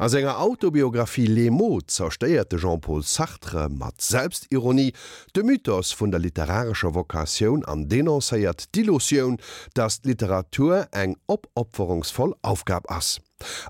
As enger Autobiografie Lemo zersteierte Jean-Paul Sartre mat Selbstironie de Mythos vun der literarscher Vokaioun an denoncéiert Dilosioun, dat Literatur eng opopferungsvoll aufgab ass.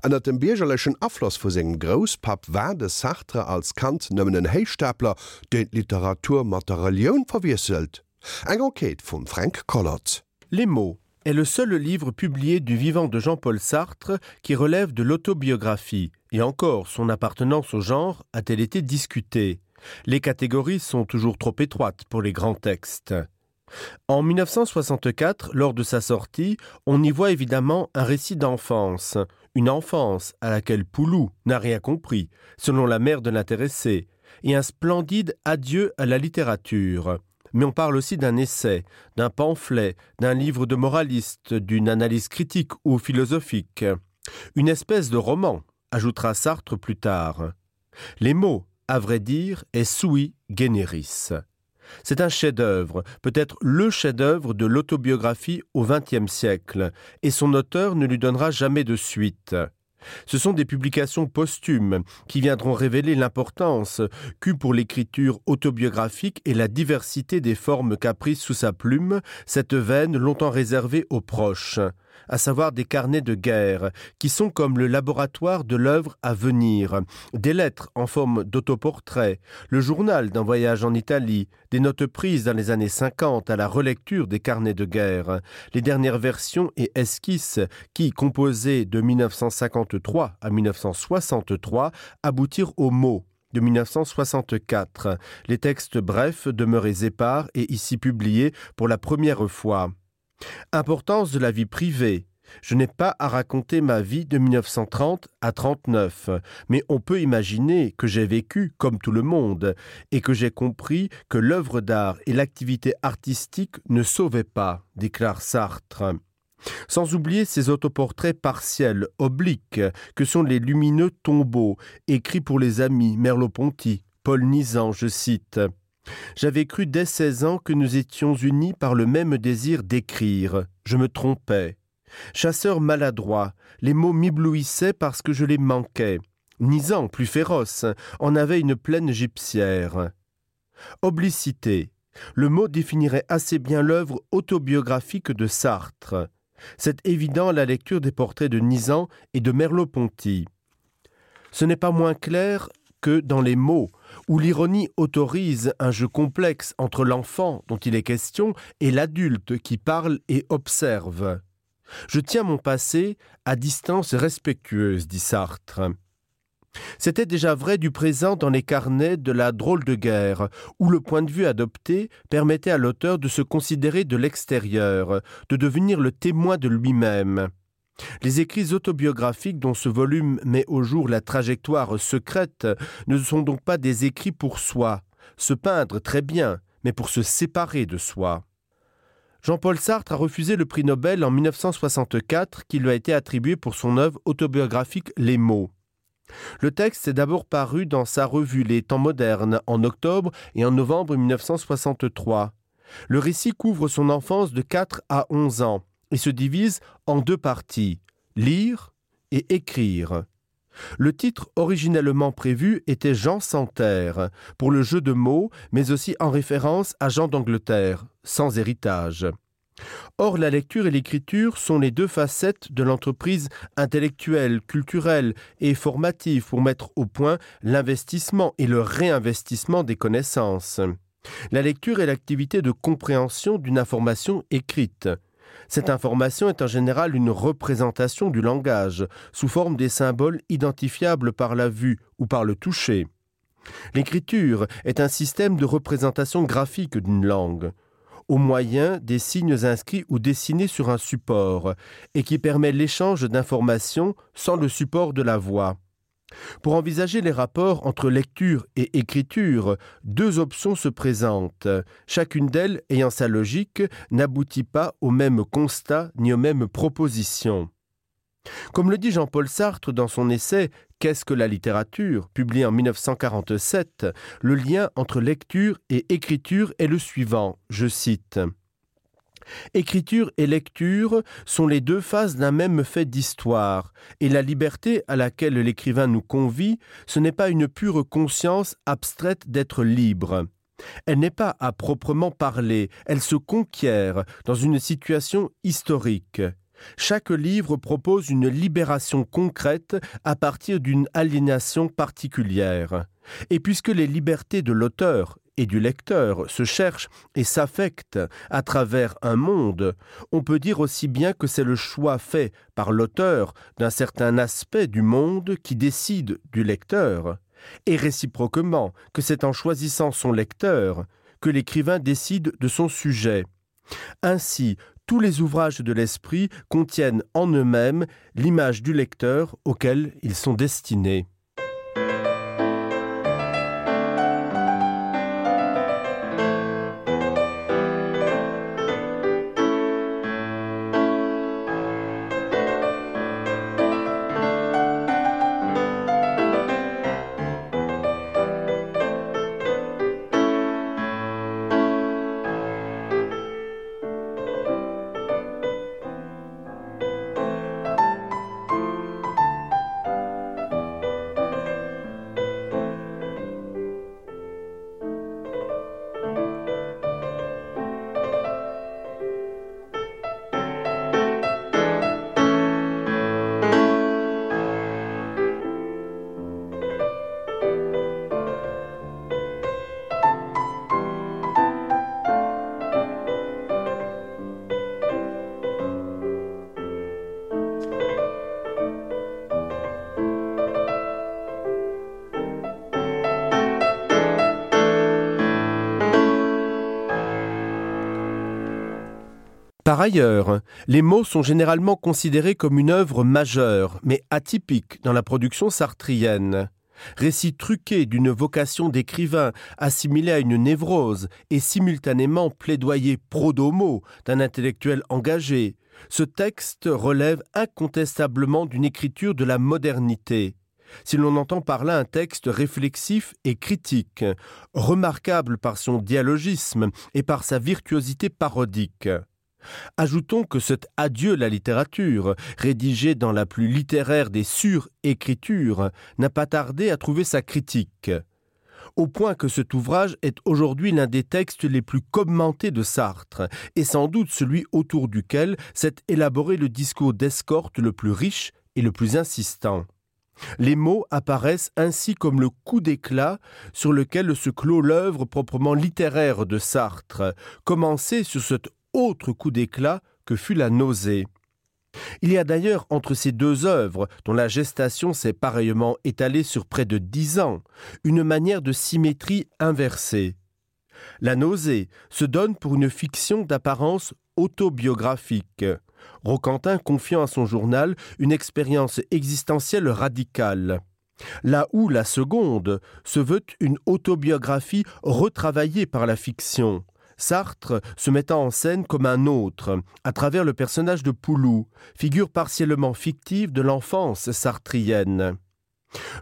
Annner dem biergerlechen Affloss vu segem Grospap werde Sartre als Kant nëmmen den Heichstapler de Literaturmaterialioun verwieselt. Eg Enquete vum Frank Collot. Lemo est le seul livre publié du vivant de Jean-Paul Sartre qui relève de l'autobiographie, et encore son appartenance au genre a-t-elle été discutée? Les catégories sont toujours trop étroites pour les grands textes. En 1964, lors de sa sortie, on y voit évidemment un récit d'enfance, une enfance à laquelle Poulou n'a rien compris, selon la mère de l'intéressé, et un splendide adieu à la littérature mais on parle aussi d'un essai, d'un pamphlet, d'un livre de moraliste, d'une analyse critique ou philosophique. Une espèce de roman, ajoutera Sartre plus tard. Les mots, à vrai dire, est sui generis. C'est un chef-d'œuvre, peut-être le chef-d'œuvre de l'autobiographie au XXe siècle, et son auteur ne lui donnera jamais de suite. Ce sont des publications posthumes qui viendront révéler l'importance qu'eut pour l'écriture autobiographique et la diversité des formes qu'a prises sous sa plume cette veine longtemps réservée aux proches à savoir des carnets de guerre, qui sont comme le laboratoire de l'œuvre à venir, des lettres en forme d'autoportrait, le journal d'un voyage en Italie, des notes prises dans les années 50 à la relecture des carnets de guerre, les dernières versions et esquisses qui, composées de 1953 à 1963, aboutirent aux mots de 1964, les textes brefs demeurés épars et ici publiés pour la première fois. Importance de la vie privée. Je n'ai pas à raconter ma vie de 1930 à 39, mais on peut imaginer que j'ai vécu comme tout le monde et que j'ai compris que l'œuvre d'art et l'activité artistique ne sauvaient pas, déclare Sartre. Sans oublier ces autoportraits partiels, obliques, que sont les lumineux tombeaux, écrits pour les amis Merleau-Ponty, Paul Nizan, je cite. J'avais cru dès seize ans que nous étions unis par le même désir d'écrire. Je me trompais. Chasseur maladroit, les mots m'éblouissaient parce que je les manquais. Nisan, plus féroce, en avait une pleine gypsière. Oblicité. Le mot définirait assez bien l'œuvre autobiographique de Sartre. C'est évident à la lecture des portraits de Nisan et de Merleau-Ponty. Ce n'est pas moins clair que dans les mots, où l'ironie autorise un jeu complexe entre l'enfant dont il est question et l'adulte qui parle et observe. Je tiens mon passé à distance respectueuse, dit Sartre. C'était déjà vrai du présent dans les carnets de la drôle de guerre, où le point de vue adopté permettait à l'auteur de se considérer de l'extérieur, de devenir le témoin de lui-même. Les écrits autobiographiques dont ce volume met au jour la trajectoire secrète ne sont donc pas des écrits pour soi, se peindre très bien, mais pour se séparer de soi. Jean-Paul Sartre a refusé le prix Nobel en 1964 qui lui a été attribué pour son œuvre autobiographique Les mots. Le texte est d'abord paru dans sa revue Les temps modernes en octobre et en novembre 1963. Le récit couvre son enfance de 4 à 11 ans et se divise en deux parties, lire et écrire. Le titre originellement prévu était Jean sans terre, pour le jeu de mots, mais aussi en référence à Jean d'Angleterre, sans héritage. Or, la lecture et l'écriture sont les deux facettes de l'entreprise intellectuelle, culturelle et formative pour mettre au point l'investissement et le réinvestissement des connaissances. La lecture est l'activité de compréhension d'une information écrite. Cette information est en général une représentation du langage, sous forme des symboles identifiables par la vue ou par le toucher. L'écriture est un système de représentation graphique d'une langue, au moyen des signes inscrits ou dessinés sur un support, et qui permet l'échange d'informations sans le support de la voix. Pour envisager les rapports entre lecture et écriture, deux options se présentent. Chacune d'elles, ayant sa logique, n'aboutit pas au même constat ni aux mêmes propositions. Comme le dit Jean-Paul Sartre dans son essai Qu'est-ce que la littérature, publié en 1947, le lien entre lecture et écriture est le suivant, je cite. Écriture et lecture sont les deux phases d'un même fait d'histoire, et la liberté à laquelle l'écrivain nous convie, ce n'est pas une pure conscience abstraite d'être libre. Elle n'est pas à proprement parler, elle se conquiert dans une situation historique. Chaque livre propose une libération concrète à partir d'une aliénation particulière. Et puisque les libertés de l'auteur et du lecteur se cherchent et s'affectent à travers un monde, on peut dire aussi bien que c'est le choix fait par l'auteur d'un certain aspect du monde qui décide du lecteur, et réciproquement que c'est en choisissant son lecteur que l'écrivain décide de son sujet. Ainsi, tous les ouvrages de l'esprit contiennent en eux-mêmes l'image du lecteur auquel ils sont destinés. Par ailleurs, les mots sont généralement considérés comme une œuvre majeure, mais atypique dans la production sartrienne. Récit truqué d'une vocation d'écrivain assimilé à une névrose et simultanément plaidoyer pro-domo d'un intellectuel engagé, ce texte relève incontestablement d'une écriture de la modernité. Si l'on entend par là un texte réflexif et critique, remarquable par son dialogisme et par sa virtuosité parodique. Ajoutons que cet adieu la littérature, rédigé dans la plus littéraire des surécritures, n'a pas tardé à trouver sa critique. Au point que cet ouvrage est aujourd'hui l'un des textes les plus commentés de Sartre, et sans doute celui autour duquel s'est élaboré le discours d'escorte le plus riche et le plus insistant. Les mots apparaissent ainsi comme le coup d'éclat sur lequel se clôt l'œuvre proprement littéraire de Sartre, commencé sur cette autre coup d'éclat que fut la nausée. Il y a d'ailleurs entre ces deux œuvres, dont la gestation s'est pareillement étalée sur près de dix ans, une manière de symétrie inversée. La nausée se donne pour une fiction d'apparence autobiographique. Roquentin confiant à son journal une expérience existentielle radicale. Là où la seconde se veut une autobiographie retravaillée par la fiction, Sartre se mettant en scène comme un autre, à travers le personnage de Poulou, figure partiellement fictive de l'enfance sartrienne.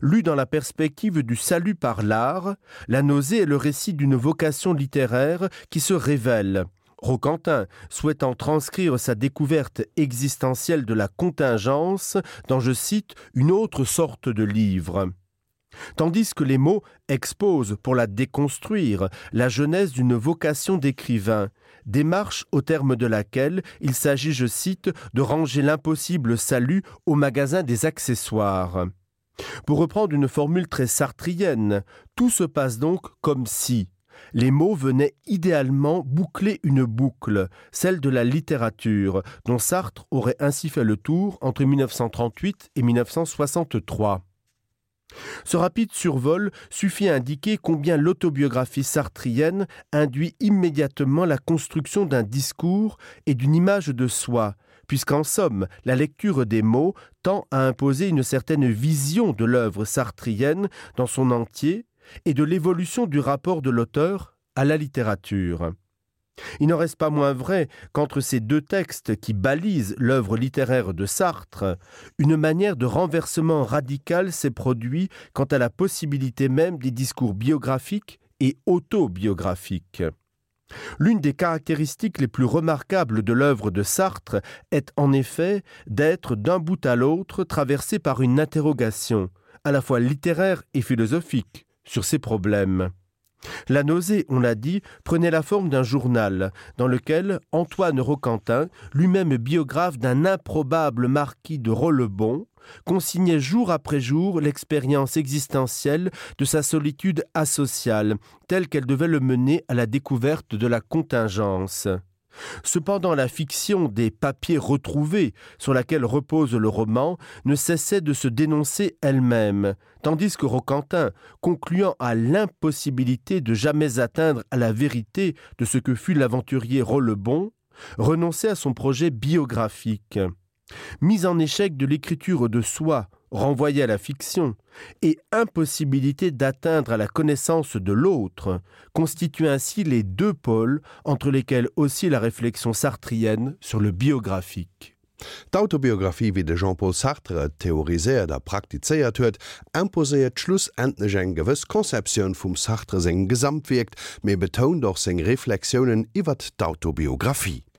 Lu dans la perspective du salut par l'art, la nausée est le récit d'une vocation littéraire qui se révèle. Roquentin, souhaitant transcrire sa découverte existentielle de la contingence dans, je cite, une autre sorte de livre tandis que les mots exposent pour la déconstruire la genèse d'une vocation d'écrivain, démarche au terme de laquelle il s'agit, je cite, de ranger l'impossible salut au magasin des accessoires. Pour reprendre une formule très sartrienne, tout se passe donc comme si les mots venaient idéalement boucler une boucle, celle de la littérature, dont Sartre aurait ainsi fait le tour entre 1938 et 1963. Ce rapide survol suffit à indiquer combien l'autobiographie sartrienne induit immédiatement la construction d'un discours et d'une image de soi, puisqu'en somme, la lecture des mots tend à imposer une certaine vision de l'œuvre sartrienne dans son entier et de l'évolution du rapport de l'auteur à la littérature. Il n'en reste pas moins vrai qu'entre ces deux textes qui balisent l'œuvre littéraire de Sartre, une manière de renversement radical s'est produit quant à la possibilité même des discours biographiques et autobiographiques. L'une des caractéristiques les plus remarquables de l'œuvre de Sartre est en effet d'être d'un bout à l'autre traversé par une interrogation, à la fois littéraire et philosophique, sur ces problèmes. La nausée, on l'a dit, prenait la forme d'un journal dans lequel Antoine Roquentin, lui-même biographe d'un improbable marquis de Rollebon, consignait jour après jour l'expérience existentielle de sa solitude asociale, telle qu'elle devait le mener à la découverte de la contingence. Cependant la fiction des papiers retrouvés sur laquelle repose le roman ne cessait de se dénoncer elle-même, tandis que Roquentin, concluant à l'impossibilité de jamais atteindre à la vérité de ce que fut l'aventurier Rollebon, renonçait à son projet biographique mise en échec de l'écriture de soi renvoyée à la fiction et impossibilité d'atteindre à la connaissance de l'autre constituent ainsi les deux pôles entre lesquels aussi la réflexion sartrienne sur le biographique. D'autobiografie wie de Jean-Paul Sartre theoriséiert der praktizeiert huet, imposéiert Schluss endneg eng gewëss Konzeptioun vum Sartre seg Gesamtwirkt, mé betont doch seg Reflexioen iwwer d'autobiografie.